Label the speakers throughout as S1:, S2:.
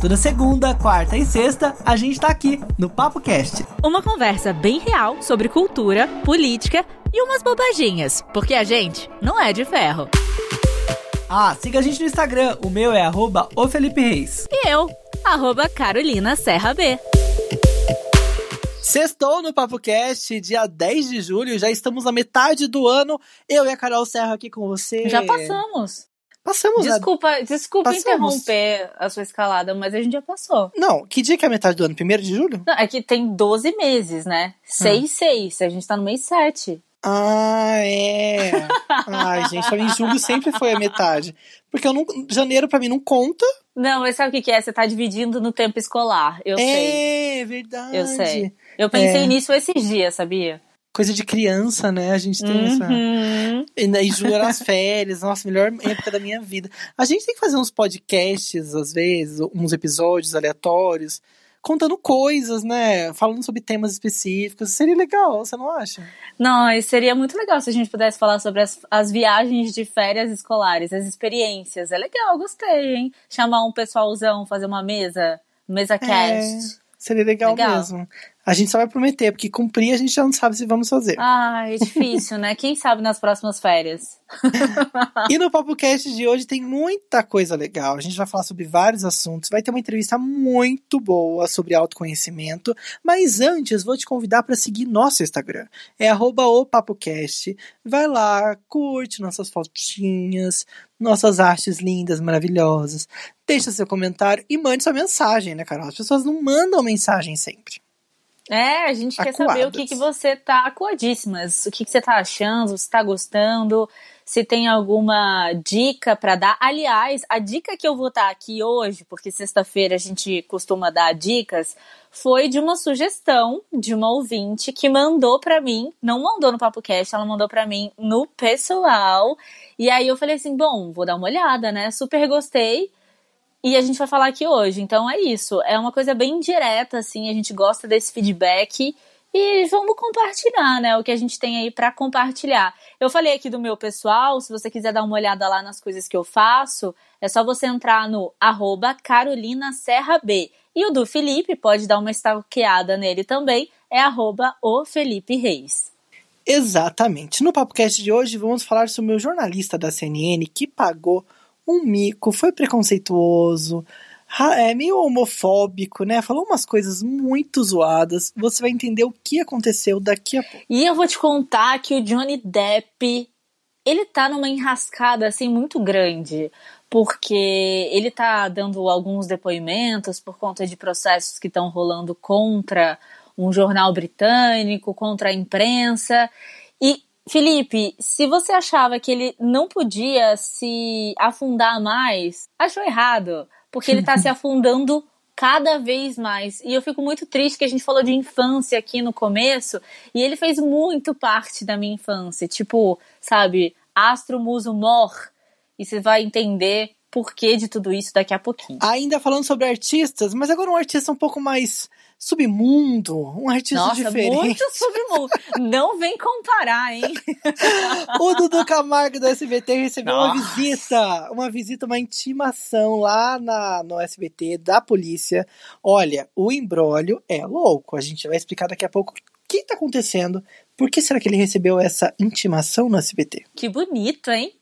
S1: Toda segunda, quarta e sexta, a gente tá aqui no Papo Cast.
S2: Uma conversa bem real sobre cultura, política e umas bobaginhas, porque a gente não é de ferro.
S1: Ah, siga a gente no Instagram, o meu é arroba o Felipe Reis.
S2: E eu, arroba Carolina Serra B.
S1: Sextou no Papo Cast, dia 10 de julho, já estamos na metade do ano. Eu e a Carol Serra aqui com você.
S3: Já passamos.
S1: Passamos,
S3: Desculpa,
S1: né?
S3: desculpa
S1: Passamos.
S3: interromper a sua escalada, mas a gente já passou.
S1: Não, que dia que é a metade do ano? Primeiro de julho?
S3: Não, é que tem 12 meses, né? 6, 6. A gente tá no mês 7.
S1: Ah, é. Ai, gente, pra mim julho sempre foi a metade. Porque eu não, janeiro pra mim não conta.
S3: Não, mas sabe o que que é? Você tá dividindo no tempo escolar. Eu sei.
S1: é, verdade.
S3: Eu sei. Eu pensei
S1: É.
S3: nisso esses dias, sabia?
S1: Coisa de criança, né? A gente tem essa.
S3: Uhum.
S1: E daí as férias, nossa, melhor época da minha vida. A gente tem que fazer uns podcasts, às vezes, uns episódios aleatórios, contando coisas, né? Falando sobre temas específicos. Seria legal, você não acha?
S3: Não, seria muito legal se a gente pudesse falar sobre as, as viagens de férias escolares, as experiências. É legal, gostei, hein? Chamar um pessoalzão, fazer uma mesa, mesa cast.
S1: Seria legal,
S3: Legal.
S1: mesmo. A gente só vai prometer, porque cumprir a gente já não sabe se vamos fazer.
S3: Ai, é difícil, né? Quem sabe nas próximas férias?
S1: E no Papo Cast de hoje tem muita coisa legal. A gente vai falar sobre vários assuntos. Vai ter uma entrevista muito boa sobre autoconhecimento. Mas antes, vou te convidar para seguir nosso Instagram. É arroba o PapoCast. Vai lá, curte nossas fotinhas, nossas artes lindas, maravilhosas. Deixa seu comentário e mande sua mensagem, né, Carol? As pessoas não mandam mensagem sempre.
S3: É, a gente quer saber o que,
S1: Acuadas.
S3: que você tá acuadíssimas, o que, que você tá achando, se tá gostando, se tem alguma dica pra dar. Aliás, a dica que eu vou dar aqui hoje, porque sexta-feira a gente costuma dar dicas, foi de uma sugestão de uma ouvinte que mandou pra mim, não mandou no Papo Cast, ela mandou pra mim no pessoal. E aí eu falei assim, bom, vou dar uma olhada, né? Super gostei. E a gente vai falar aqui hoje. Então é isso. É uma coisa bem direta, assim. A gente gosta desse feedback. E vamos compartilhar, né? O que a gente tem aí pra compartilhar. Eu falei aqui do meu pessoal. Se você quiser dar uma olhada lá nas coisas que eu faço, é só você entrar no arroba Carolina Serra B. E o do Felipe, pode dar uma stalkeada nele também. É arroba o Felipe Reis.
S1: Exatamente. No PapoCast de hoje vamos falar sobre o jornalista da CNN que pagou um mico, foi preconceituoso, é meio homofóbico, né? Falou umas coisas muito zoadas. Você vai entender o que aconteceu daqui a pouco.
S3: E eu vou te contar que o Johnny Depp, ele tá numa enrascada assim muito grande, porque ele tá dando alguns depoimentos por conta de processos que estão rolando contra um jornal britânico, contra a imprensa. E Felipe, se você achava que ele não podia se afundar mais, achou errado, porque ele tá se afundando cada vez mais. E eu fico muito triste que a gente falou de infância aqui no começo, e ele fez muito parte da minha infância. Tipo, sabe, Astro Muso Mor. E você vai entender por que de tudo isso daqui a pouquinho.
S1: Ainda falando sobre artistas, mas agora um artista um pouco mais submundo, um artista
S3: Nossa,
S1: diferente.
S3: muito submundo. Não vem comparar, hein?
S1: O Dudu Camargo do SBT recebeu uma
S3: Nossa.
S1: visita, uma visita, uma intimação lá na, no SBT da polícia. Olha, o embrólio é louco. A gente vai explicar daqui a pouco o que está acontecendo. Por que será que ele recebeu essa intimação no SBT?
S3: Que bonito, hein?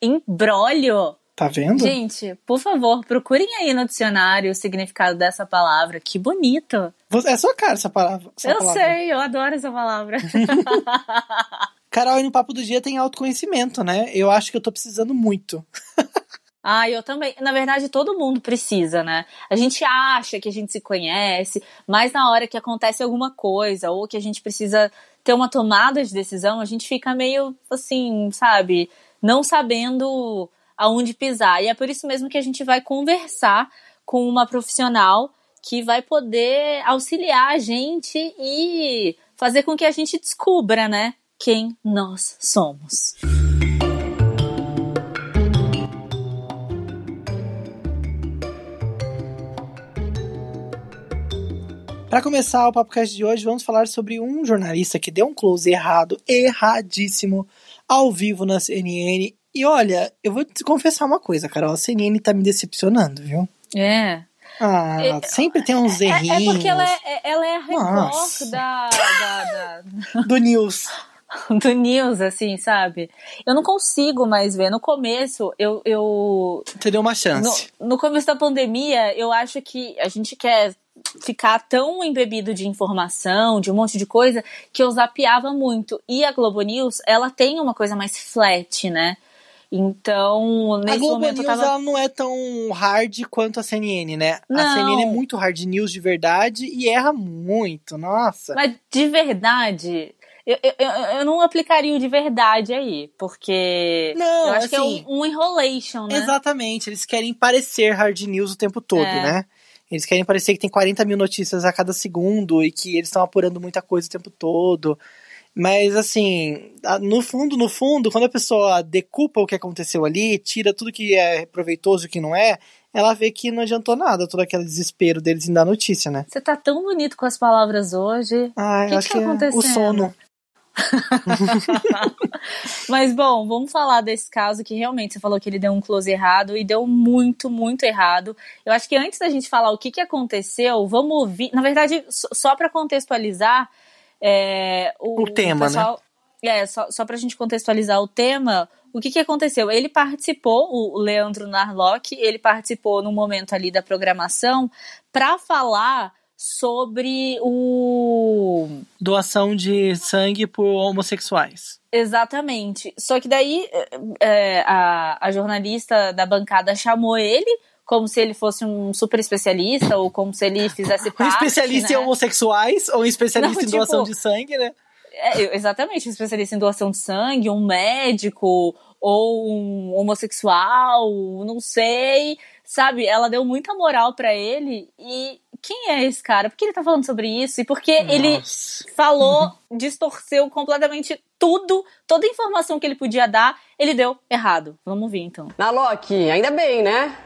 S3: Embrólio.
S1: Tá vendo?
S3: Gente, por favor, procurem aí no dicionário o significado dessa palavra. Que bonito.
S1: É sua cara essa palavra. essa
S3: eu
S1: palavra.
S3: sei, eu adoro essa palavra.
S1: Carol, e no Papo do Dia tem autoconhecimento, né? Eu acho que eu tô precisando muito.
S3: Ah, eu também. Na verdade, todo mundo precisa, né? A gente acha que a gente se conhece, mas na hora que acontece alguma coisa ou que a gente precisa ter uma tomada de decisão, a gente fica meio assim, sabe? Não sabendo aonde pisar. E é por isso mesmo que a gente vai conversar com uma profissional que vai poder auxiliar a gente e fazer com que a gente descubra, né? Quem nós somos.
S1: Para começar o podcast de hoje, vamos falar sobre um jornalista que deu um close errado, erradíssimo, ao vivo na CNN. E olha, eu vou te confessar uma coisa, Carol, a CNN tá me decepcionando, viu?
S3: É.
S1: Ah, é, sempre tem uns errinhos.
S3: É, é porque ela é, ela é a Record da, da, da...
S1: Do News.
S3: do news, assim, sabe? Eu não consigo mais ver. No começo, eu. eu
S1: Você deu uma chance.
S3: No, no começo da pandemia, eu acho que a gente quer ficar tão embebido de informação, de um monte de coisa, que eu zapeava muito. E a Globo News, ela tem uma coisa mais flat, né? Então, nesse
S1: a Globo
S3: momento
S1: News
S3: tava...
S1: ela não é tão hard quanto a CNN, né?
S3: Não.
S1: A CNN é muito hard news de verdade e erra muito, nossa.
S3: Mas de verdade, eu, eu, eu não aplicaria o de verdade aí, porque
S1: não,
S3: eu acho
S1: assim,
S3: que é um, um enrolation, né?
S1: Exatamente, eles querem parecer hard news o tempo todo,
S3: É.
S1: né? Eles querem parecer que tem 40 mil notícias a cada segundo e que eles estão apurando muita coisa o tempo todo. Mas, assim, no fundo, no fundo, quando a pessoa decupa o que aconteceu ali, tira tudo que é proveitoso e o que não é, ela vê que não adiantou nada, todo aquele desespero deles em dar notícia, né?
S3: Você tá tão bonito com as palavras hoje.
S1: Ah, eu acho
S3: que
S1: que,
S3: tá
S1: é o
S3: acontecendo?
S1: sono.
S3: Mas bom, vamos falar desse caso que realmente você falou que ele deu um close errado e deu muito, muito errado. Eu acho que antes da gente falar o que, que aconteceu, vamos ouvir. Na verdade, só- só para contextualizar é, o,
S1: O tema, né?
S3: pessoal, É, só, só pra gente contextualizar o tema, o que, que aconteceu? Ele participou, o o Leandro Narlock, ele participou no momento ali da programação para falar sobre o
S1: Doação de sangue por homossexuais.
S3: Exatamente. Só que daí é, a, a jornalista da bancada chamou ele como se ele fosse um super especialista ou como se ele fizesse
S1: Um
S3: parte.
S1: especialista
S3: né?
S1: em homossexuais ou um especialista
S3: Não,
S1: em doação
S3: tipo,
S1: de sangue, né?
S3: É, exatamente, um especialista em doação de sangue, um médico ou um homossexual, não sei. Sabe, ela deu muita moral pra ele e quem é esse cara? Por que ele tá falando sobre isso? E por que ele falou, distorceu completamente tudo, toda a informação que ele podia dar, ele deu errado. Vamos ver então.
S4: Na Loki, ainda bem, né?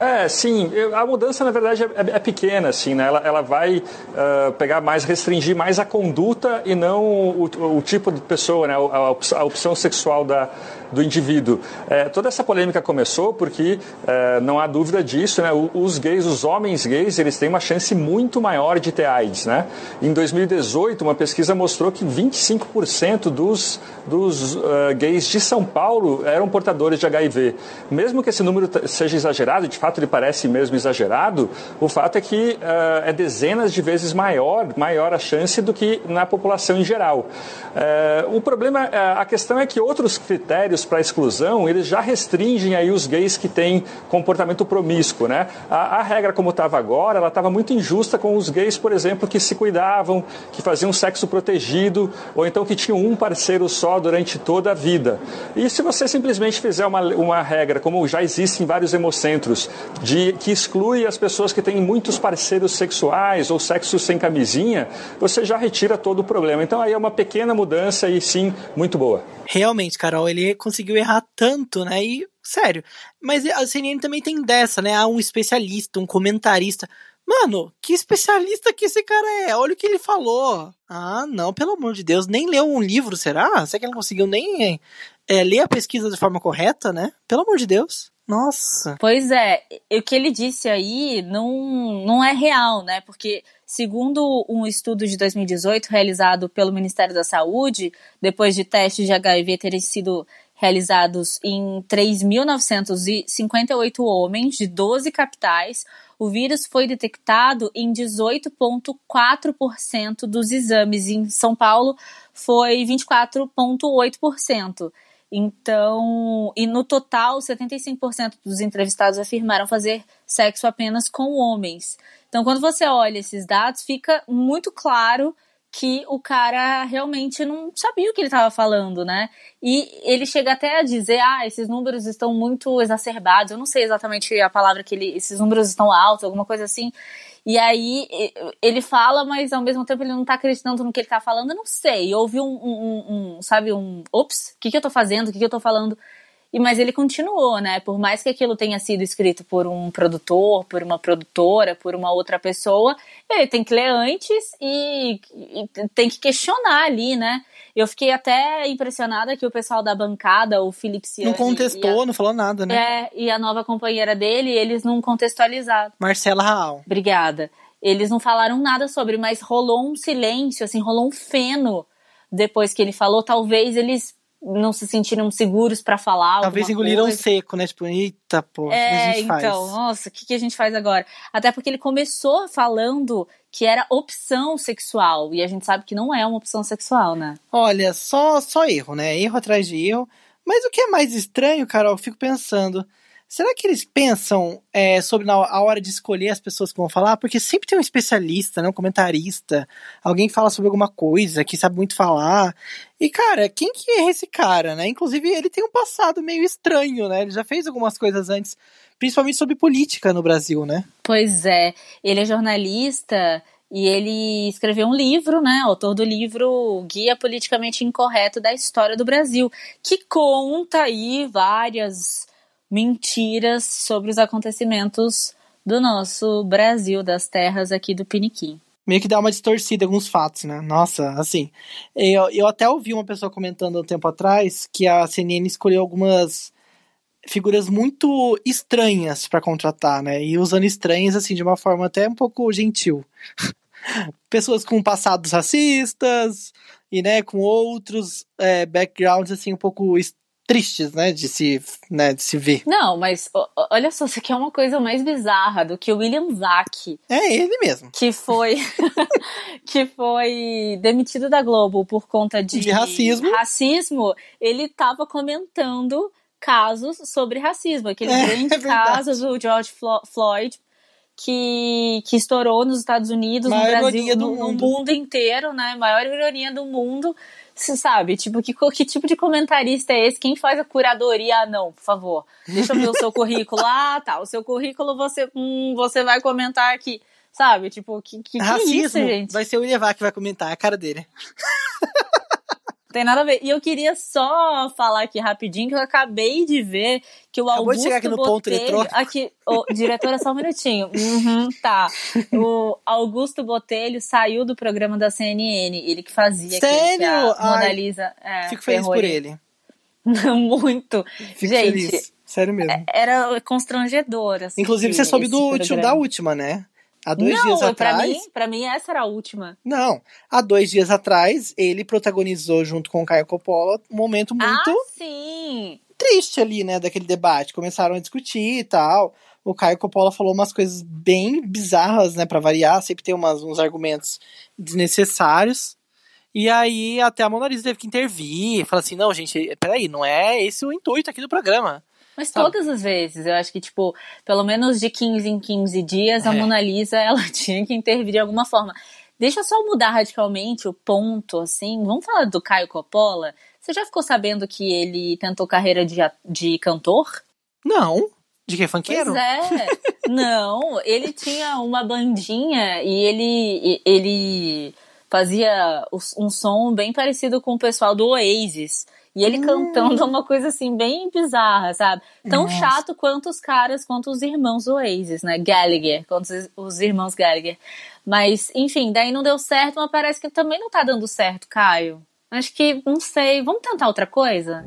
S5: É, sim. A mudança, na verdade, é, é pequena, assim, né? Ela, ela vai ah, pegar mais, restringir mais a conduta e não o, o tipo de pessoa, né? A, a opção sexual da, do indivíduo. É, toda essa polêmica começou porque, é, não há dúvida disso, né? Os gays, os homens gays, eles têm uma chance muito maior de ter AIDS, né? Em 2018, uma pesquisa mostrou que 25% dos, dos ah, gays de São Paulo eram portadores de HIV. Mesmo que esse número seja exagerado, de fato ele parece mesmo exagerado, o fato é que ah, é dezenas de vezes maior, maior a chance do que na população em geral. Eh, o problema, a questão é que outros critérios para exclusão, eles já restringem aí os gays que têm comportamento promíscuo, né? A, a regra como estava agora, ela estava muito injusta com os gays, por exemplo, que se cuidavam, que faziam sexo protegido, ou então que tinham um parceiro só durante toda a vida. E se você simplesmente fizer uma, uma regra, como já existe em vários hemocentros, de que exclui as pessoas que têm muitos parceiros sexuais ou sexo sem camisinha, você já retira todo o problema. Então aí é uma pequena mudança e sim muito boa.
S1: Realmente, Carol, ele conseguiu errar tanto, né? E, sério. Mas a CNN também tem dessa, né? Há um especialista, um comentarista. Mano, que especialista que esse cara é? Olha o que ele falou. Ah, não, pelo amor de Deus. Nem leu um livro, será? Será que ele não conseguiu nem é, ler a pesquisa de forma correta, né? Pelo amor de Deus. Nossa.
S3: Pois é, o que ele disse aí não, não é real, né? Porque, segundo um estudo de 2018 realizado pelo Ministério da Saúde, depois de testes de HIV terem sido realizados em 3.958 homens de 12 capitais, o vírus foi detectado em 18,4% dos exames. Em São Paulo, foi 24,8%. Então, e no total, 75% dos entrevistados afirmaram fazer sexo apenas com homens. Então, quando você olha esses dados, fica muito claro que o cara realmente não sabia o que ele estava falando, né? E ele chega até a dizer, ah, esses números estão muito exacerbados. Eu não sei exatamente a palavra que ele, esses números estão altos, alguma coisa assim. E aí ele fala, mas ao mesmo tempo ele não tá acreditando no que ele tá falando. Eu não sei. Houve um, um, um sabe, um, ops, o que, que eu tô fazendo? O que, que eu tô falando? E, mas ele continuou, né? Por mais que aquilo tenha sido escrito por um produtor, por uma produtora, por uma outra pessoa, ele tem que ler antes e, e tem que questionar ali, né? Eu fiquei até impressionada que o pessoal da bancada, o Felipe Ciani,
S1: Não contestou,
S3: a,
S1: não falou nada, né?
S3: É, e a nova companheira dele, eles não contextualizaram.
S1: Marcela Raal.
S3: Obrigada. Eles não falaram nada sobre, mas rolou um silêncio, assim, rolou um feno depois que ele falou. Talvez eles não se sentiram seguros para falar.
S1: Talvez engoliram
S3: coisa.
S1: seco, né? Tipo, eita, pô,
S3: é,
S1: o que a gente faz?
S3: então, nossa, o que, que a gente faz agora? Até porque ele começou falando que era opção sexual, e a gente sabe que não é uma opção sexual, né?
S1: Olha, só, só erro, né? Erro atrás de erro. Mas o que é mais estranho, Carol, eu fico pensando. Será que eles pensam é, sobre na, a hora de escolher as pessoas que vão falar? Porque sempre tem um especialista, né, um comentarista, alguém que fala sobre alguma coisa, que sabe muito falar. E, cara, quem que é esse cara, né? Inclusive, ele tem um passado meio estranho, né? Ele já fez algumas coisas antes, principalmente sobre política no Brasil, né?
S3: Pois é. Ele é jornalista e ele escreveu um livro, né? Autor do livro Guia Politicamente Incorreto da História do Brasil, que conta aí várias mentiras sobre os acontecimentos do nosso Brasil, das terras aqui do Piniquim.
S1: Meio que dá uma distorcida em alguns fatos, né? Nossa, assim. Eu, eu até ouvi uma pessoa comentando um tempo atrás que a CNN escolheu algumas figuras muito estranhas para contratar, né? E usando estranhas, assim, de uma forma até um pouco gentil. Pessoas com passados racistas e, né, com outros é, backgrounds, assim, um pouco tristes, né, de se, né, de se ver.
S3: Não, mas olha só, isso aqui é uma coisa mais bizarra do que o William Zack.
S1: É ele mesmo.
S3: Que foi que foi demitido da Globo por conta de,
S1: de racismo.
S3: Racismo, ele estava comentando casos sobre racismo, aquele
S1: É,
S3: grande
S1: é verdade.
S3: caso do George Flo- Floyd que, que estourou nos Estados Unidos, no
S1: Maior
S3: Brasil, no, no
S1: mundo.
S3: mundo inteiro, né? Maior ironia do mundo. Você sabe, tipo, que, que tipo de comentarista é esse? Quem faz a curadoria? Ah, não, por favor. Deixa eu ver o seu currículo. Ah, tá. O seu currículo você, hum, você vai comentar aqui. Sabe? Tipo, que, que, que
S1: Racismo
S3: isso, gente?
S1: vai ser o Ilevá que vai comentar, a cara dele.
S3: Tem nada a ver. E eu queria só falar aqui rapidinho que eu acabei de ver que o
S1: Acabou de
S3: Augusto
S1: chegar aqui no ponto
S3: Botelho...
S1: eletrônico.
S3: Aqui, ô, diretora, só um minutinho. Uhum, tá. O Augusto Botelho saiu do programa da CNN. Ele que fazia aquele que a
S1: Sério?
S3: Mona Lisa... É,
S1: Fico feliz por
S3: terroriza.
S1: ele.
S3: Muito.
S1: Fico
S3: Gente,
S1: feliz. Sério mesmo.
S3: era constrangedor. assistir
S1: Inclusive, você soube do último, da última, né? Há dois
S3: Não,
S1: dias
S3: pra
S1: atrás.
S3: mim, pra mim essa era a última.
S1: Não, há dois dias atrás, ele protagonizou junto com o Caio Coppola um momento muito
S3: Ah, sim!
S1: triste ali, né, daquele debate. Começaram a discutir e tal. O Caio Coppola falou umas coisas bem bizarras, né, pra variar. Sempre tem umas, uns argumentos desnecessários. E aí até a Mona Lisa teve que intervir. Falar assim, não, gente, peraí, não é esse o intuito aqui do programa.
S3: Mas
S1: Sabe?
S3: todas as vezes, eu acho que, tipo, pelo menos de 15 em 15 dias, a
S1: É.
S3: Mona Lisa, ela tinha que intervir de alguma forma. Deixa eu só mudar radicalmente o ponto, assim. Vamos falar do Caio Coppola? Você já ficou sabendo que ele tentou carreira de, de cantor?
S1: Não. De que funkeiro?
S3: Pois é. Não, ele tinha uma bandinha e ele, ele fazia um som bem parecido com o pessoal do Oasis. E ele cantando uma coisa assim, bem bizarra, sabe? Tão
S1: Nossa.
S3: chato quanto os caras, quanto os irmãos Oasis, né? Gallagher, quanto os- os irmãos Gallagher. Mas, enfim, daí não deu certo, mas parece que também não tá dando certo, Caio. Acho que, não sei, vamos tentar outra coisa?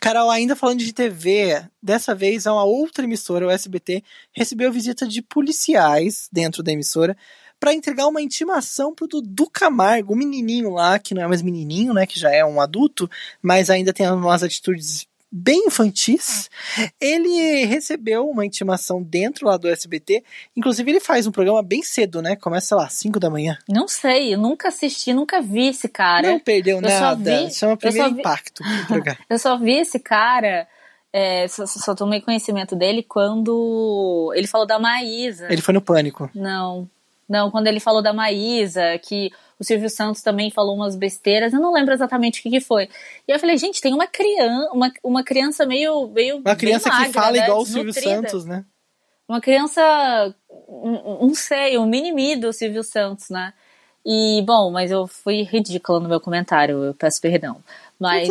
S1: Carol, ainda falando de TV, dessa vez uma outra emissora, o SBT, recebeu visita de policiais dentro da emissora para entregar uma intimação pro Dudu Camargo, o menininho lá, que não é mais menininho, né, que já é um adulto, mas ainda tem umas atitudes bem infantis. Ele recebeu uma intimação dentro lá do SBT, inclusive ele faz um programa bem cedo, né, começa, lá, 5 da manhã.
S3: Não sei, eu nunca assisti, nunca vi esse cara.
S1: não perdeu
S3: eu só
S1: nada,
S3: vi-
S1: chama
S3: eu
S1: primeiro
S3: só vi-
S1: impacto.
S3: Eu só vi esse cara, é, só, só tomei conhecimento dele quando ele falou da Maísa.
S1: Ele foi no Pânico.
S3: Não, não, quando ele falou da Maísa, que o Silvio Santos também falou umas besteiras, eu não lembro exatamente o que, que foi. E eu falei, gente, tem uma criança, uma, uma criança meio, meio
S1: Uma criança
S3: bem
S1: que
S3: magra,
S1: fala
S3: né,
S1: igual o Silvio. Santos, né?
S3: Uma criança, não não sei, um mini-me do Silvio Santos, né? E, bom, mas eu fui ridícula no meu comentário, eu peço perdão. Mas.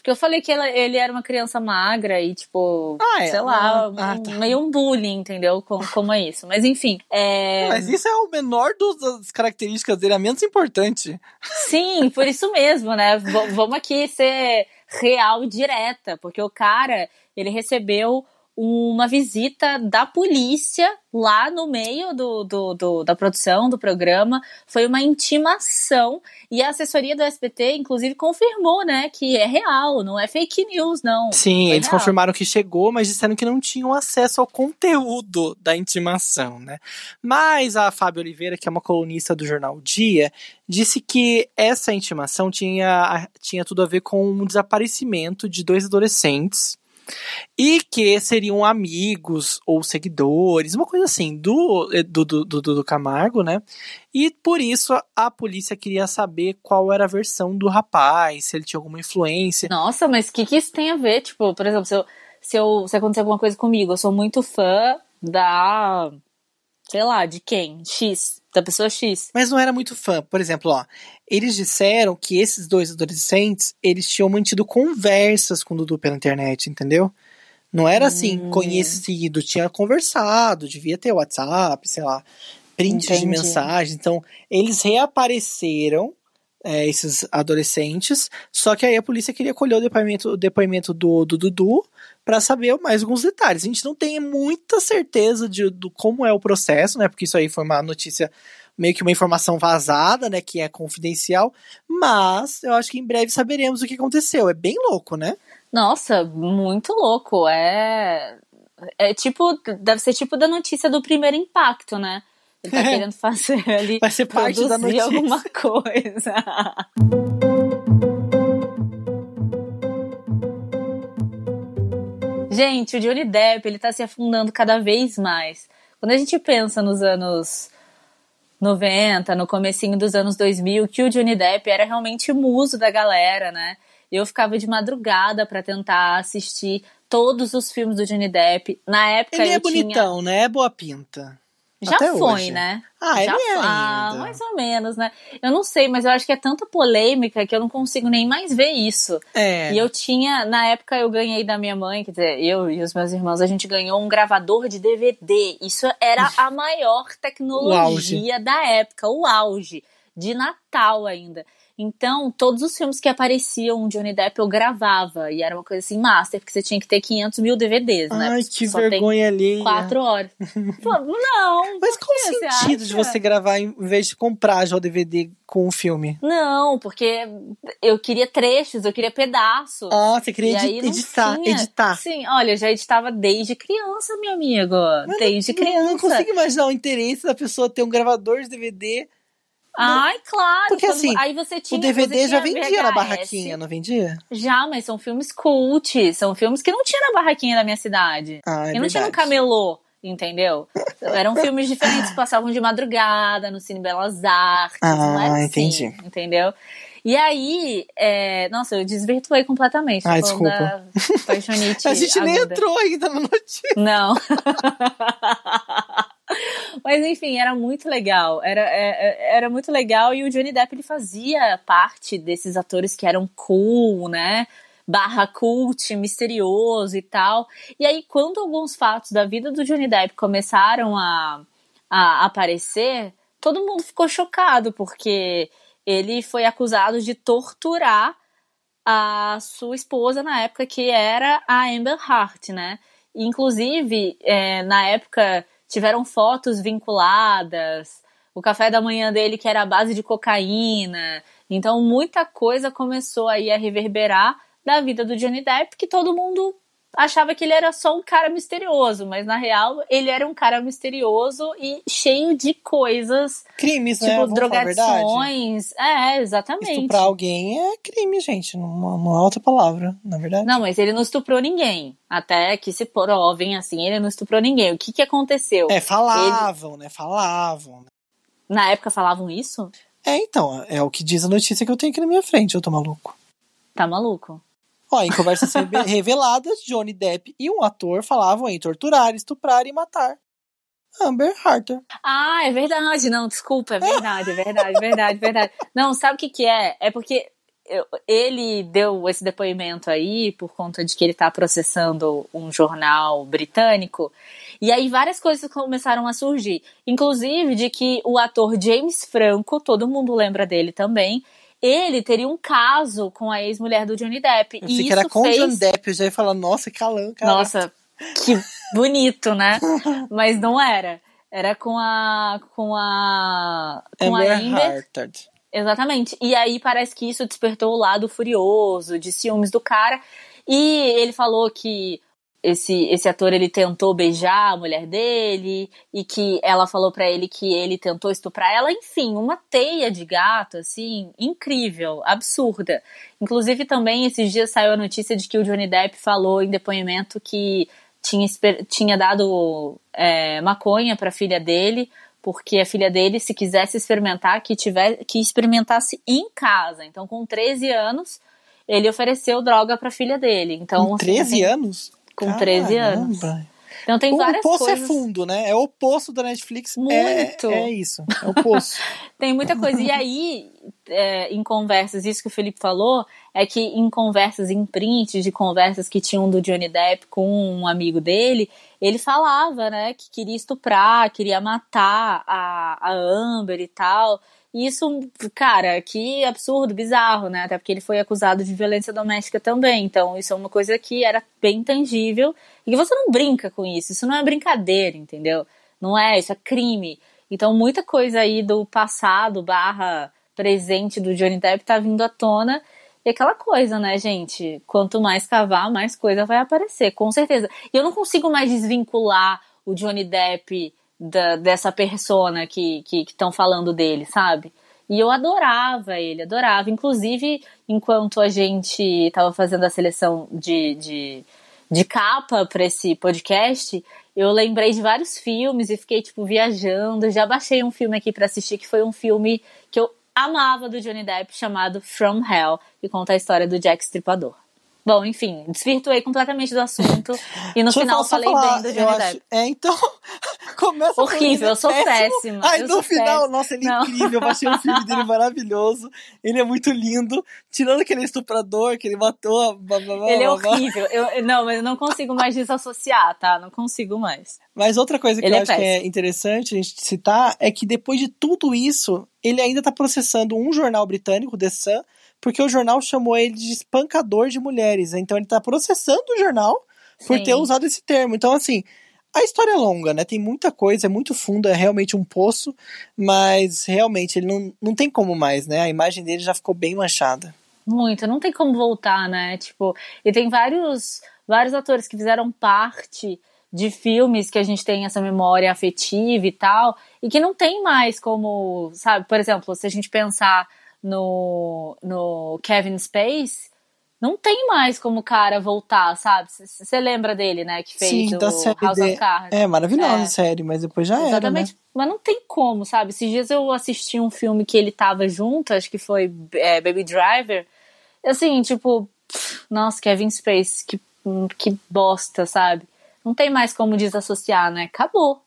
S3: Porque eu falei que ela, ele era uma criança magra e, tipo,
S1: Ah, é?
S3: sei lá,
S1: Ah,
S3: um-
S1: tá.
S3: meio um bullying, entendeu? Como, como é isso. Mas enfim. É...
S1: Mas isso é o menor dos- das características dele, a menos importante.
S3: Sim, por isso mesmo, né? V- vamos aqui ser real e direta, porque o cara, ele recebeu uma visita da polícia lá no meio do, do, do- da produção do programa. Foi uma intimação e a assessoria do SBT, inclusive, confirmou, né, que é real, não é fake news, não.
S1: Sim,
S3: Foi
S1: eles
S3: real.
S1: confirmaram que chegou, mas disseram que não tinham acesso ao conteúdo da intimação, né? Mas a Fábio Oliveira, que é uma colunista do jornal Dia, disse que essa intimação tinha, tinha tudo a ver com um desaparecimento de dois adolescentes e que seriam amigos ou seguidores, uma coisa assim, do, do, do, do, do Camargo, né? E por isso a, a polícia queria saber qual era a versão do rapaz, se ele tinha alguma influência.
S3: Nossa, mas o que, que isso tem a ver? Tipo, por exemplo, se, eu, se, eu, se acontecer alguma coisa comigo, eu sou muito fã da. Sei lá, de quem? X. Da pessoa X.
S1: Mas não era muito fã. Por exemplo, ó, eles disseram que esses dois adolescentes, eles tinham mantido conversas com o Dudu pela internet, entendeu? Não era assim,
S3: Hum.
S1: conhecido, tinha conversado, devia ter WhatsApp, sei lá, prints de
S3: Entendi.
S1: mensagem. Então, eles reapareceram, é, esses adolescentes, só que aí a polícia queria colher o depoimento, o depoimento do, do Dudu para saber mais alguns detalhes. A gente não tem muita certeza de do como é o processo, né? Porque isso aí foi uma notícia meio que uma informação vazada, né, que é confidencial, mas eu acho que em breve saberemos o que aconteceu. É bem louco, né?
S3: Nossa, muito louco. É. É tipo. Deve ser tipo da notícia do primeiro impacto, né? Ele tá querendo fazer ali.
S1: Vai ser parte da notícia.
S3: alguma coisa. Gente, o Johnny Depp, ele tá se afundando cada vez mais. Quando a gente pensa nos anos 90, no comecinho dos anos 2000, que o Johnny Depp era realmente muso da galera, né? Eu ficava de madrugada pra tentar assistir todos os filmes do Johnny Depp. Na época
S1: Ele é
S3: tinha...
S1: bonitão, né? É boa pinta.
S3: Já
S1: Até
S3: foi,
S1: hoje.
S3: né?
S1: Ah,
S3: Já
S1: é
S3: foi. Ah, mais ou menos, né? Eu não sei, mas eu acho que é tanta polêmica que eu não consigo nem mais ver isso.
S1: É.
S3: E eu tinha, na época eu ganhei da minha mãe, quer dizer, eu e os meus irmãos, a gente ganhou um gravador de DVD. Isso era a maior tecnologia da época, o auge, de Natal ainda. Então, todos os filmes que apareciam Johnny Depp eu gravava. E era uma coisa assim, master, porque você tinha que ter 500 mil DVDs, né?
S1: Ai, que
S3: só
S1: vergonha ali.
S3: Quatro horas. Pô, não.
S1: Mas qual o
S3: você
S1: sentido de você gravar em vez de comprar já o DVD com o filme?
S3: Não, porque eu queria trechos, eu queria pedaços.
S1: Ah, você queria edi- editar,
S3: tinha.
S1: editar.
S3: Sim, olha, eu já editava desde criança, meu amigo. desde
S1: Não-
S3: criança.
S1: Não consigo imaginar o interesse da pessoa ter um gravador de DVD.
S3: Ai, claro.
S1: Porque,
S3: quando-
S1: assim,
S3: aí você tinha,
S1: o DVD já vendia na
S3: VHS.
S1: barraquinha, não vendia?
S3: Já, mas são filmes cult. São filmes que não tinha na barraquinha da minha cidade.
S1: Ah, é
S3: e não tinha no camelô, entendeu? Eram filmes diferentes que passavam de madrugada no Cine Belas Artes. não
S1: Ah,
S3: era assim,
S1: entendi.
S3: Entendeu? E aí, é, nossa, eu desvirtuei completamente.
S1: Ai,
S3: falando da paixonite
S1: A gente nem
S3: aguda.
S1: entrou ainda na notícia.
S3: Não. Mas enfim, era muito legal. Era, é, é, era muito legal e o Johnny Depp ele fazia parte desses atores que eram cool, né? Barra cult, misterioso e tal. E aí, quando alguns fatos da vida do Johnny Depp começaram a, a aparecer, todo mundo ficou chocado, porque ele foi acusado de torturar a sua esposa na época, que era a Amber Heard, né? Inclusive, é, na época tiveram fotos vinculadas, o café da manhã dele que era a base de cocaína. Então, muita coisa começou aí a reverberar da vida do Johnny Depp, que todo mundo achava que ele era só um cara misterioso, mas na real ele era um cara misterioso e cheio de coisas,
S1: Crimes, né?
S3: tipo
S1: Vamos a verdade.
S3: drogadições. É, exatamente.
S1: Estuprar alguém é crime, gente. Não, não há outra palavra, na verdade.
S3: Não, mas ele não estuprou ninguém. Até que se provem assim, ele não estuprou ninguém. O que que aconteceu?
S1: É, falavam, né? Falavam.
S3: Na época falavam isso?
S1: É, então, é o que diz a notícia que eu tenho aqui na minha frente, eu tô maluco.
S3: Tá maluco?
S1: Ó, em conversas reve- reveladas, Johnny Depp e um ator falavam em torturar, estuprar e matar Amber Harter.
S3: Ah, é verdade. Não, desculpa, é verdade, é verdade, é verdade, é verdade. Não, sabe o que que é? É porque ele deu esse depoimento aí por conta de que ele está processando um jornal britânico. E aí várias coisas começaram a surgir. Inclusive de que o ator James Franco, todo mundo lembra dele também, ele teria um caso com a ex-mulher do Johnny Depp.
S1: Eu
S3: e isso
S1: que era com o
S3: fez...
S1: Johnny Depp, eu já ia falar, nossa, calão, cara.
S3: Nossa, que bonito, né? Mas não era. Era com a. com a. com
S1: Amber
S3: a Amber. Exatamente. E aí parece que isso despertou o lado furioso, de ciúmes do cara. E ele falou que esse, esse ator ele tentou beijar a mulher dele e que ela falou para ele que ele tentou estuprar ela, enfim, uma teia de gato assim, incrível, absurda. Inclusive também esses dias saiu a notícia de que o Johnny Depp falou em depoimento que tinha, tinha dado é, maconha para a filha dele, porque a filha dele, se quisesse experimentar, que, tiver, que experimentasse em casa. Então, com 13 anos, ele ofereceu droga para a filha dele. Então,
S1: com 13
S3: assim,
S1: anos?
S3: Com 13 anos.
S1: Caramba.
S3: Então tem
S1: o
S3: várias
S1: poço
S3: coisas.
S1: é fundo, né? É o poço da Netflix.
S3: Muito.
S1: É, é isso. É o poço.
S3: tem muita coisa. E aí, é, em conversas, isso que o Felipe falou, é que em conversas, em print de conversas que tinham do Johnny Depp com um amigo dele, ele falava, né, que queria estuprar, queria matar a, a Amber e tal. Isso, cara, que absurdo, bizarro, né? Até porque ele foi acusado de violência doméstica também. Então, isso é uma coisa que era bem tangível e que você não brinca com isso. Isso não é brincadeira, entendeu? Não é, isso é crime. Então, muita coisa aí do passado barra presente do Johnny Depp tá vindo à tona. E aquela coisa, né, gente? Quanto mais cavar, mais coisa vai aparecer, com certeza. E eu não consigo mais desvincular o Johnny Depp da, dessa persona que estão falando dele, sabe? E eu adorava ele, adorava. Inclusive, enquanto a gente estava fazendo a seleção de, de, de capa para esse podcast, eu lembrei de vários filmes e fiquei, tipo, viajando. Já baixei um filme aqui para assistir, que foi um filme que eu amava do Johnny Depp, chamado From Hell, que conta a história do Jack Stripador. Bom, enfim, desvirtuei completamente do assunto e no
S1: Deixa
S3: final falei
S1: falar,
S3: bem do Johnny Depp.
S1: É, então. Começa
S3: Horrível, eu sou
S1: péssimo.
S3: péssima,
S1: Aí no final,
S3: péssima.
S1: nossa, ele é
S3: Não.
S1: incrível. Eu achei o filme dele maravilhoso. Ele é muito lindo. Tirando aquele estuprador que ele matou. Blá, blá, blá,
S3: Ele é horrível. Eu, não, mas eu não consigo mais desassociar, tá? Não consigo mais.
S1: Mas outra coisa que
S3: Ele
S1: eu
S3: é
S1: acho que é
S3: péssimo.
S1: interessante a gente citar é que depois de tudo isso, ele ainda tá processando um jornal britânico, The Sun, porque o jornal chamou ele de espancador de mulheres. Então ele tá processando o jornal por
S3: Sim.
S1: ter usado esse termo. Então, assim, a história é longa, né? Tem muita coisa, é muito fundo, é realmente um poço, mas realmente ele não, não tem como mais, né? A imagem dele já ficou bem manchada.
S3: Muito, não tem como voltar, né? Tipo, e tem vários, vários atores que fizeram parte de filmes que a gente tem essa memória afetiva e tal, e que não tem mais como, sabe, por exemplo, se a gente pensar no, no Kevin Space, não tem mais como o cara voltar, sabe? Você lembra dele, né? Que fez
S1: Sim,
S3: o
S1: da série
S3: House
S1: de-
S3: of Cards.
S1: É maravilhosa
S3: É.
S1: a série, mas depois já era, né?
S3: Exatamente. Mas não tem como, sabe? Esses dias eu assisti um filme que ele tava junto, acho que foi é, Baby Driver. Assim, tipo, nossa, Kevin Space, que, que bosta, sabe? Não tem mais como desassociar, né? Acabou.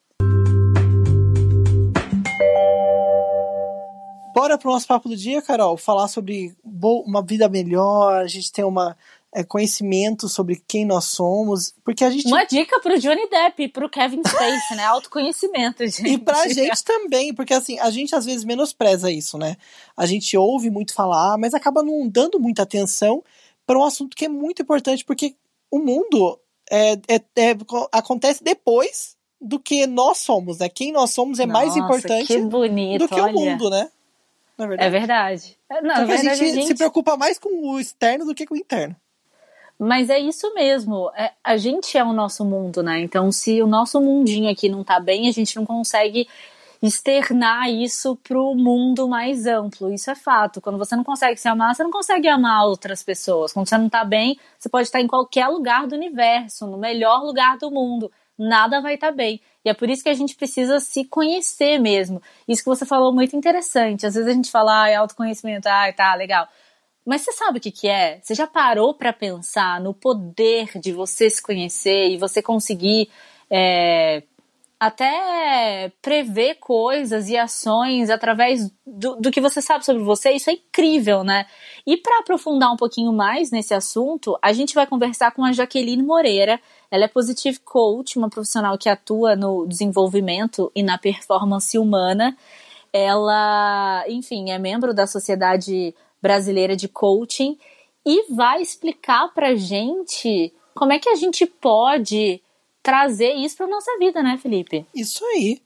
S1: Bora pro nosso papo do dia, Carol, falar sobre uma vida melhor, a gente ter uma é, conhecimento sobre quem nós somos, porque a gente
S3: Uma dica pro Johnny Depp e pro Kevin Space, né? Autoconhecimento, gente.
S1: E pra gente também, porque assim, a gente às vezes menospreza isso, né? A gente ouve muito falar, mas acaba não dando muita atenção para um assunto que é muito importante, porque o mundo é, é- é- acontece depois do que nós somos, né? Quem nós somos é mais
S3: Nossa,
S1: importante
S3: Que bonito,
S1: do que
S3: olha.
S1: o mundo, né? Na verdade.
S3: É verdade. É, Não,
S1: Só que a
S3: verdade,
S1: gente,
S3: a gente
S1: se preocupa mais com o externo do que com o interno.
S3: Mas é isso mesmo. É, a gente é o nosso mundo, né? Então, se o nosso mundinho aqui não tá bem, a gente não consegue externar isso pro mundo mais amplo. Isso é fato. Quando você não consegue se amar, você não consegue amar outras pessoas. Quando você não tá bem, você pode estar em qualquer lugar do universo, no melhor lugar do mundo. Nada vai estar bem. E é por isso que a gente precisa se conhecer mesmo. Isso que você falou muito interessante. Às vezes a gente fala, ah, é autoconhecimento, ah, tá, legal. Mas você sabe o que, que é? Você já parou para pensar no poder de você se conhecer e você conseguir é, até prever coisas e ações através do, do que você sabe sobre você, isso é incrível, né? E para aprofundar um pouquinho mais nesse assunto, a gente vai conversar com a Jaqueline Moreira. Ela é Positive Coach, uma profissional que atua no desenvolvimento e na performance humana. Ela, enfim, é membro da Sociedade Brasileira de Coaching e vai explicar pra gente como é que a gente pode trazer isso para nossa vida, né, Felipe?
S1: Isso aí.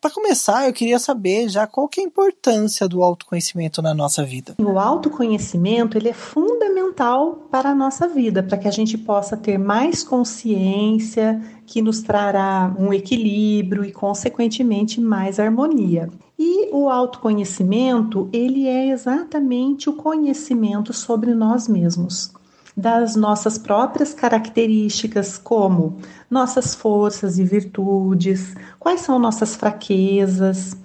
S1: Para começar, eu queria saber já qual que é a importância do autoconhecimento na nossa vida.
S6: O autoconhecimento ele é fundamental para a nossa vida, para que a gente possa ter mais consciência, que nos trará um equilíbrio e, consequentemente, mais harmonia. E o autoconhecimento, ele é exatamente o conhecimento sobre nós mesmos das nossas próprias características, como nossas forças e virtudes, quais são nossas fraquezas,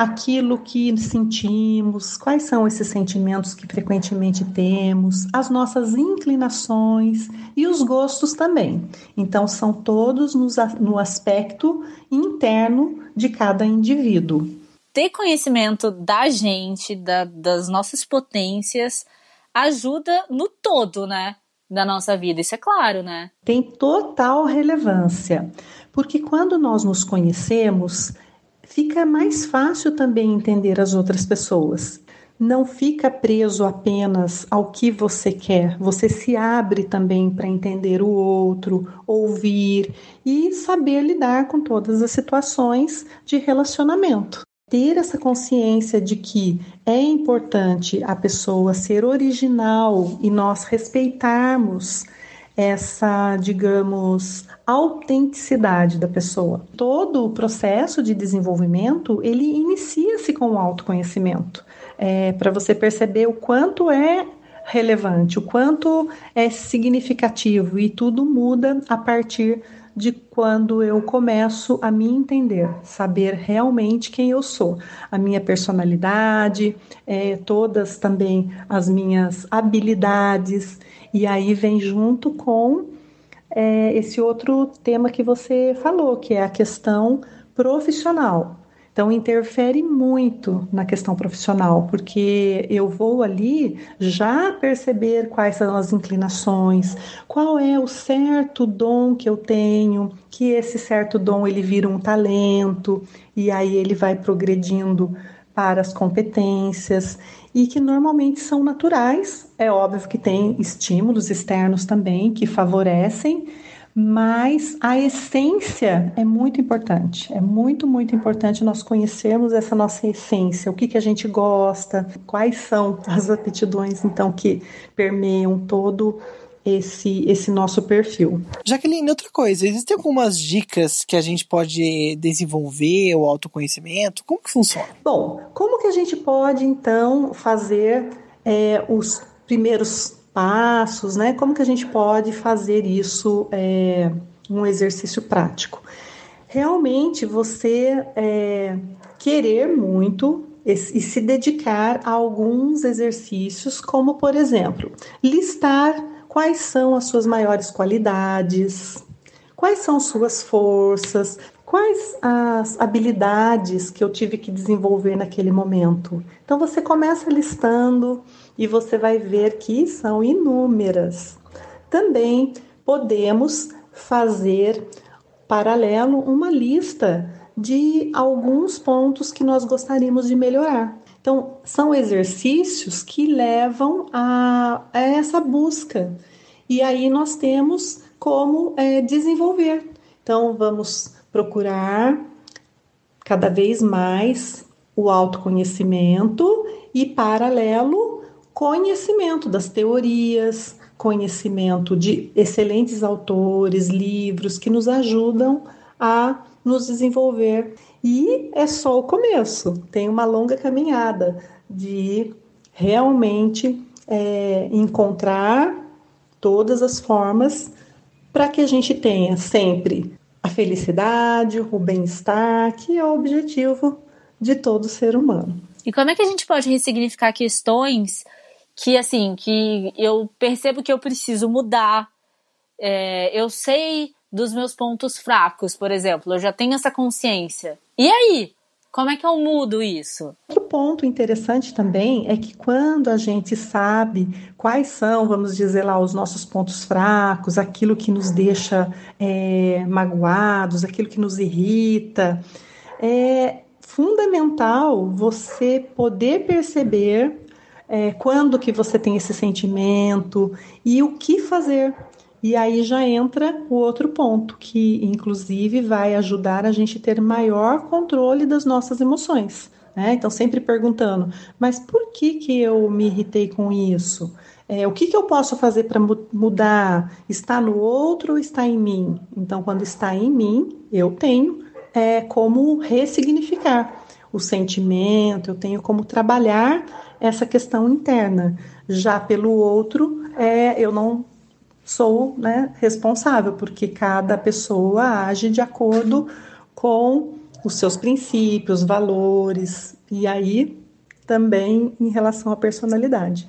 S6: aquilo que sentimos, quais são esses sentimentos que frequentemente temos, as nossas inclinações e os gostos também. Então, são todos no aspecto interno de cada indivíduo.
S3: Ter conhecimento da gente, da, das nossas potências, ajuda no todo, né? Da nossa vida, isso é claro, né?
S6: Tem total relevância, porque quando nós nos conhecemos, fica mais fácil também entender as outras pessoas. Não fica preso apenas ao que você quer, você se abre também para entender o outro, ouvir e saber lidar com todas as situações de relacionamento ter essa consciência de que é importante a pessoa ser original e nós respeitarmos essa, digamos, autenticidade da pessoa. Todo o processo de desenvolvimento ele inicia-se com o autoconhecimento, é, para você perceber o quanto é relevante, o quanto é significativo e tudo muda a partir de quando eu começo a me entender, saber realmente quem eu sou, a minha personalidade, é, todas também as minhas habilidades, e aí vem junto com é, esse outro tema que você falou, que é a questão profissional. Então, interfere muito na questão profissional, porque eu vou ali já perceber quais são as inclinações, qual é o certo dom que eu tenho, que esse certo dom ele vira um talento, e aí ele vai progredindo para as competências e que normalmente são naturais. É óbvio que tem estímulos externos também que favorecem, mas a essência é muito importante. É muito, muito importante nós conhecermos essa nossa essência, o que, que a gente gosta, quais são as aptidões, então, que permeiam todo esse, esse nosso perfil.
S1: Jaqueline, outra coisa, existem algumas dicas que a gente pode desenvolver o autoconhecimento? Como que funciona?
S6: Bom, como que a gente pode, então, fazer é, os primeiros passos, né? Como que a gente pode fazer isso é, um exercício prático? Realmente você é, querer muito e, e se dedicar a alguns exercícios, como por exemplo, listar quais são as suas maiores qualidades, quais são suas forças, quais as habilidades que eu tive que desenvolver naquele momento. Então você começa listando e você vai ver que são inúmeras. Também podemos fazer paralelo uma lista de alguns pontos que nós gostaríamos de melhorar. Então, são exercícios que levam a, a essa busca. E aí nós temos como é, desenvolver. Então, vamos procurar cada vez mais o autoconhecimento e, paralelo, conhecimento das teorias, conhecimento de excelentes autores, livros que nos ajudam a nos desenvolver. E é só o começo, tem uma longa caminhada de realmente é, encontrar todas as formas para que a gente tenha sempre a felicidade, o bem-estar, que é o objetivo de todo ser humano.
S3: E como é que a gente pode ressignificar questões que assim, que eu percebo que eu preciso mudar. É, eu sei dos meus pontos fracos, por exemplo. Eu já tenho essa consciência. E aí? Como é que eu mudo isso?
S6: Outro ponto interessante também é que quando a gente sabe quais são, vamos dizer lá, os nossos pontos fracos, aquilo que nos deixa é, magoados, aquilo que nos irrita, é fundamental você poder perceber é, quando que você tem esse sentimento e o que fazer e aí já entra o outro ponto, que inclusive vai ajudar a gente ter maior controle das nossas emoções. Né? Então, sempre perguntando, mas por que, que eu me irritei com isso? É, o que, que eu posso fazer para mudar? Está no outro ou está em mim? Então, quando está em mim, eu tenho é, como ressignificar o sentimento, eu tenho como trabalhar essa questão interna. Já pelo outro, é, eu não sou né, responsável, porque cada pessoa age de acordo com os seus princípios, valores, e aí também em relação à personalidade.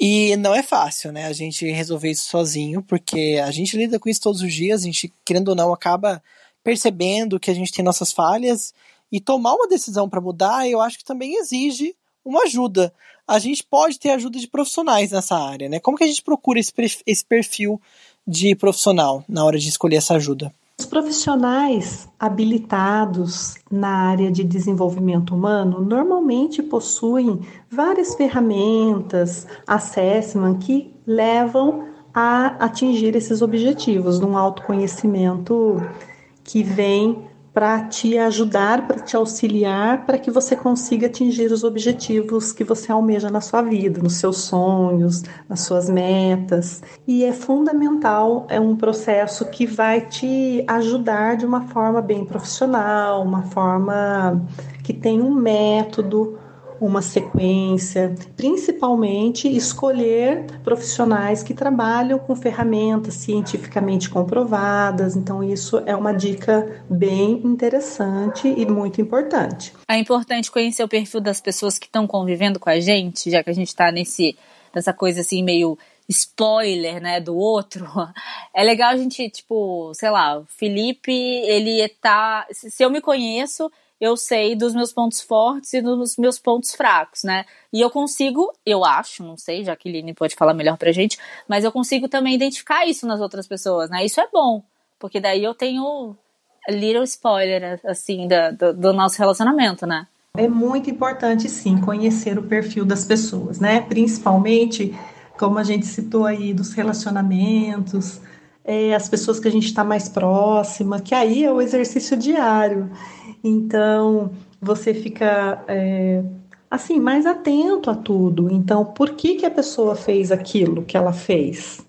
S1: E não é fácil, né, a gente resolver isso sozinho, porque a gente lida com isso todos os dias, a gente, querendo ou não, acaba percebendo que a gente tem nossas falhas e tomar uma decisão para mudar, eu acho que também exige uma ajuda. A gente pode ter ajuda de profissionais nessa área, né? Como que a gente procura esse perfil de profissional na hora de escolher essa ajuda?
S6: Os profissionais habilitados na área de desenvolvimento humano normalmente possuem várias ferramentas, assessment que levam a atingir esses objetivos de um autoconhecimento que vem para te ajudar, para te auxiliar, para que você consiga atingir os objetivos que você almeja na sua vida, nos seus sonhos, nas suas metas. E é fundamental, é um processo que vai te ajudar de uma forma bem profissional, uma forma que tem um método uma sequência, principalmente escolher profissionais que trabalham com ferramentas cientificamente comprovadas. Então, isso é uma dica bem interessante e muito importante.
S3: É importante conhecer o perfil das pessoas que estão convivendo com a gente, já que a gente está nesse nessa coisa assim meio spoiler, né, do outro, é legal a gente, tipo, sei lá, o Felipe, ele tá, se eu me conheço, eu sei dos meus pontos fortes e dos meus pontos fracos, né? E eu consigo, eu acho, não sei, Jaqueline pode falar melhor pra gente, mas eu consigo também identificar isso nas outras pessoas, né? Isso é bom, porque daí eu tenho little spoiler, assim, do, do nosso relacionamento, né?
S6: É muito importante, sim, conhecer o perfil das pessoas, né? Principalmente, como a gente citou aí, dos relacionamentos, é, as pessoas que a gente está mais próxima, que aí é o exercício diário. Então, você fica é, assim mais atento a tudo. Então, por que, que a pessoa fez aquilo que ela fez?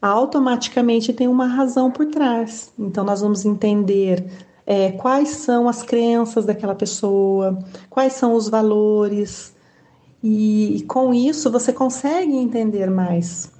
S6: Automaticamente tem uma razão por trás. Então, nós vamos entender é, quais são as crenças daquela pessoa, quais são os valores, e, e com isso você consegue entender mais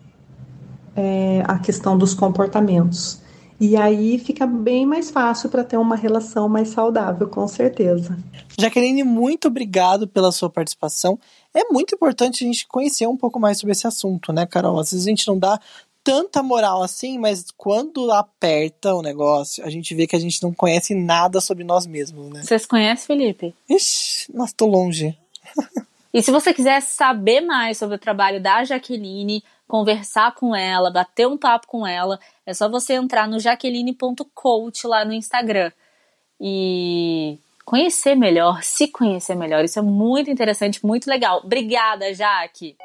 S6: é, a questão dos comportamentos. E aí fica bem mais fácil para ter uma relação mais saudável, com certeza.
S1: Jaqueline, muito obrigado pela sua participação. É muito importante a gente conhecer um pouco mais sobre esse assunto, né, Carol? Às vezes a gente não dá tanta moral assim, mas quando aperta o negócio, a gente vê que a gente não conhece nada sobre nós mesmos, né?
S3: Vocês conhecem, Felipe?
S1: Ixi, nossa, tô longe.
S3: e se você quiser saber mais sobre o trabalho da Jaqueline, conversar com ela, bater um papo com ela, é só você entrar no jaqueline.coach lá no Instagram e conhecer melhor, se conhecer melhor. Isso é muito interessante, muito legal. Obrigada, Jaque!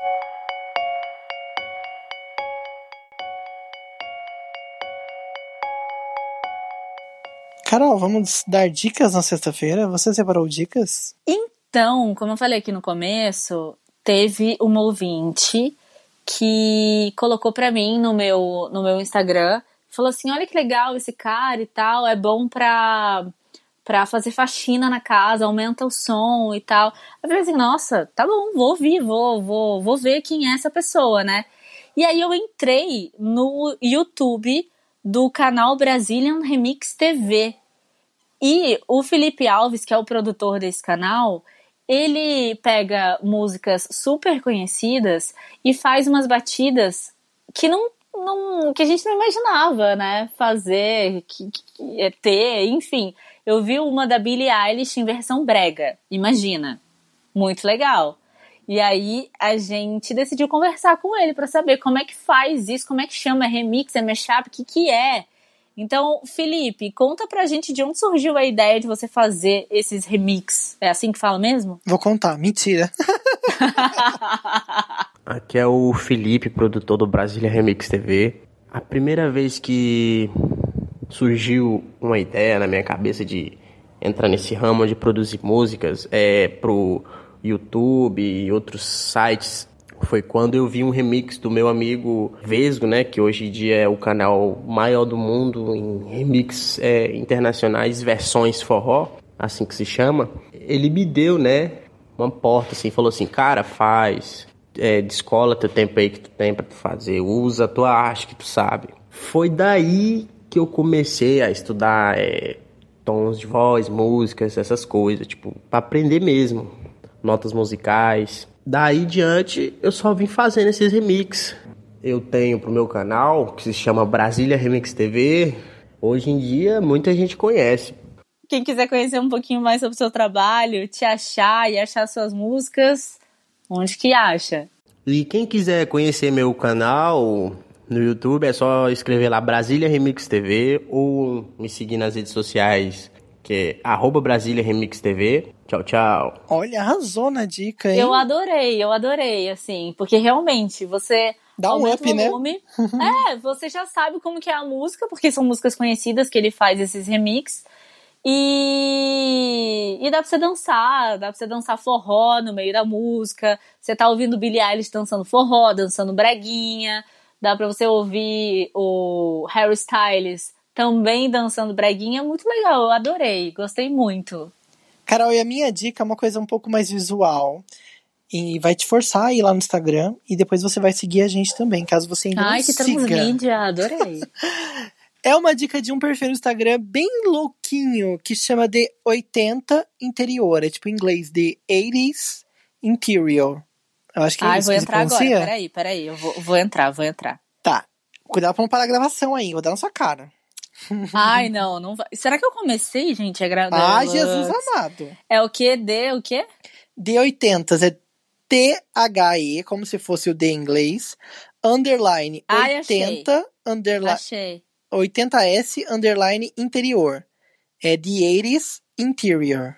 S1: Carol, vamos dar dicas na sexta-feira? Você separou dicas?
S3: Então, como eu falei aqui no começo, teve uma ouvinte que colocou para mim no meu, no meu Instagram, falou assim: olha que legal esse cara e tal, é bom pra, pra fazer faxina na casa, aumenta o som e tal. Eu falei assim, nossa, tá bom, vou ouvir, vou, vou, vou ver quem é essa pessoa, né? E aí eu entrei no YouTube do canal Brazilian Remix TV. E o Felipe Alves, que é o produtor desse canal, ele pega músicas super conhecidas e faz umas batidas que não, não, que a gente não imaginava, né? Fazer, que, que, é ter, enfim. Eu vi uma da Billie Eilish em versão brega, imagina. Muito legal. E aí a gente decidiu conversar com ele para saber como é que faz isso, como é que chama, é remix, é mashup, o que que é. Então, Felipe, conta pra gente de onde surgiu a ideia de você fazer esses remix. É assim que fala mesmo?
S1: Vou contar, mentira.
S7: Aqui é o Felipe, produtor do Brasília Remix TV. A primeira vez que surgiu uma ideia na minha cabeça de entrar nesse ramo de produzir músicas é pro YouTube e outros sites foi quando eu vi um remix do meu amigo Vesgo, né, que hoje em dia é o canal maior do mundo em remix é, internacionais, versões forró, assim que se chama. Ele me deu, né, uma porta assim, falou assim, cara, faz, é, descola teu tempo aí que tu tem para fazer, usa a tua arte que tu sabe. Foi daí que eu comecei a estudar é, tons de voz, músicas, essas coisas, tipo, para aprender mesmo, notas musicais. Daí diante, eu só vim fazendo esses remix. Eu tenho pro meu canal, que se chama Brasília Remix TV. Hoje em dia, muita gente conhece.
S3: Quem quiser conhecer um pouquinho mais sobre o seu trabalho, te achar e achar suas músicas, onde que acha?
S7: E quem quiser conhecer meu canal no YouTube, é só escrever lá Brasília Remix TV ou me seguir nas redes sociais que é arroba Brasília Remix TV. Tchau, tchau.
S1: Olha, arrasou na dica, hein?
S3: Eu adorei, eu adorei, assim, porque realmente você
S1: Dá um up, né?
S3: é, você já sabe como que é a música, porque são músicas conhecidas que ele faz esses remix. E, e dá pra você dançar, dá pra você dançar forró no meio da música. Você tá ouvindo Billie Eilish dançando forró, dançando breguinha. Dá pra você ouvir o Harry Styles também dançando breguinha, muito legal, eu adorei, gostei muito.
S1: Carol, e a minha dica é uma coisa um pouco mais visual. E vai te forçar a ir lá no Instagram e depois você vai seguir a gente também, caso você ainda
S3: Ai,
S1: não
S3: que
S1: siga.
S3: transmídia, adorei.
S1: é uma dica de um perfil no Instagram bem louquinho, que chama de 80 Interior. É tipo em inglês, de 80s Interior. Eu acho que é
S3: Ai,
S1: isso
S3: vou entrar agora, peraí, peraí, eu vou, vou entrar, vou entrar.
S1: Tá. Cuidado pra não parar a gravação aí, vou dar na sua cara.
S3: Ai, não, não vai. Será que eu comecei, gente, a gravar?
S1: Ah, Jesus amado.
S3: É o quê? D, o quê?
S1: D80 é T-H-E, como se fosse o D em inglês, underline
S3: Ai, achei.
S1: 80, underline,
S3: Achei.
S1: 80S, underline interior. É The 80s Interior.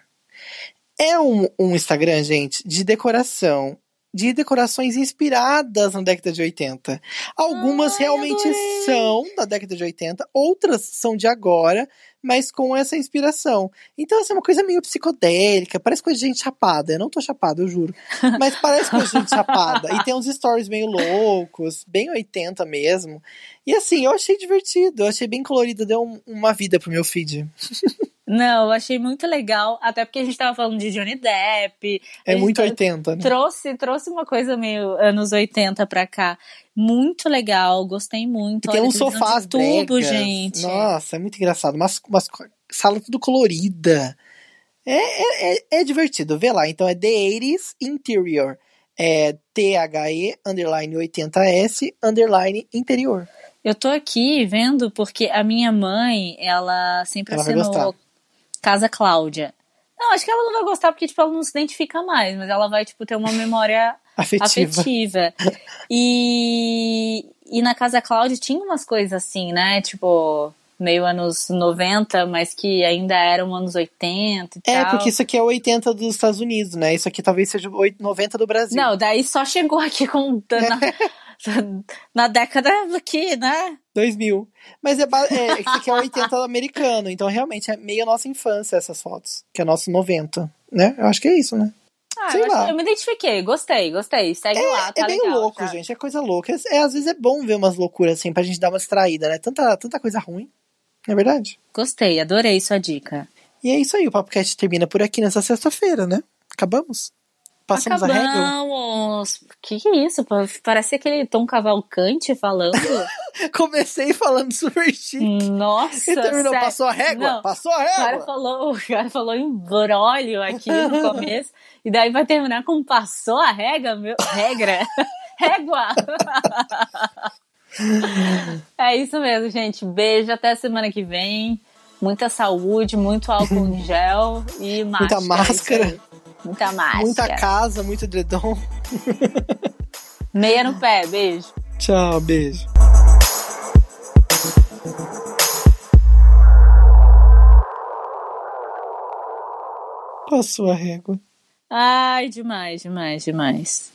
S1: É um, um Instagram, gente, de decoração. De decorações inspiradas na década de 80. Algumas
S3: Ai,
S1: realmente
S3: adorei.
S1: são da década de 80, outras são de agora, mas com essa inspiração. Então, essa é uma coisa meio psicodélica, parece coisa de gente chapada. Eu não tô chapada, eu juro. Mas parece coisa de gente chapada. E tem uns stories meio loucos, bem 80 mesmo. E assim, eu achei divertido, eu achei bem colorido, deu um- uma vida pro meu feed.
S3: Não, eu achei muito legal, até porque a gente tava falando de Johnny Depp.
S1: É muito
S3: tá-
S1: 80, né?
S3: Trouxe, trouxe uma coisa meio anos 80 pra cá. Muito legal, gostei muito.
S1: E tem
S3: Olha, televisão
S1: sofás
S3: de tubo,
S1: bregas.
S3: gente.
S1: Nossa, é muito engraçado. Umas co- sala tudo colorida. É, é, é, é divertido, vê lá. Então é The 80s Interior. É T-H-E, underline 80S, underline interior.
S3: Eu tô aqui vendo porque a minha mãe, ela sempre
S1: Ela
S3: assinou. Casa Cláudia. Não, acho que ela não vai gostar porque, tipo, ela não se identifica mais, mas ela vai, tipo, ter uma memória
S1: Afetiva.
S3: afetiva. E, e na Casa Cláudia tinha umas coisas assim, né? Tipo, meio anos 90, mas que ainda eram anos 80 e
S1: É,
S3: tal.
S1: porque isso aqui é o 80 dos Estados Unidos, né? Isso aqui talvez seja o 8 90 do Brasil.
S3: Não, daí só chegou aqui com. Na, na década aqui, né?
S1: 2000. Mas é, é, isso aqui é o 80 americano, então realmente é meio nossa infância essas fotos, que é nosso 90, né? Eu acho que é isso, né?
S3: Ah, eu, acho- eu me identifiquei, gostei, gostei. Segue lá, tá
S1: é bem
S3: legal.
S1: louco,
S3: tá?
S1: gente, é coisa louca. É, às vezes é bom ver umas loucuras assim, pra gente dar uma distraída, né? Tanta, tanta coisa ruim, não é verdade?
S3: Gostei, adorei sua dica.
S1: E é isso aí, o Papo termina por aqui nessa sexta-feira, né? Acabamos? Passamos a régua?
S3: Acabamos. Que que é isso? Parece aquele Tom Cavalcante falando.
S1: Comecei falando super chique.
S3: Nossa,
S1: E terminou,
S3: sério.
S1: passou a régua?
S3: Não,
S1: Passou a
S3: O cara
S1: régua!
S3: falou, o cara falou embrólio aqui no começo, e daí vai terminar com passou a regra, meu, regra, régua. É isso mesmo, gente. Beijo, até semana que vem. Muita saúde, muito álcool em gel e máscara.
S1: Muita máscara.
S3: Muita máscara.
S1: Muita casa, muito edredom.
S3: Meia no pé, beijo.
S1: Tchau, beijo. Passou a régua.
S3: Ai, demais, demais, demais.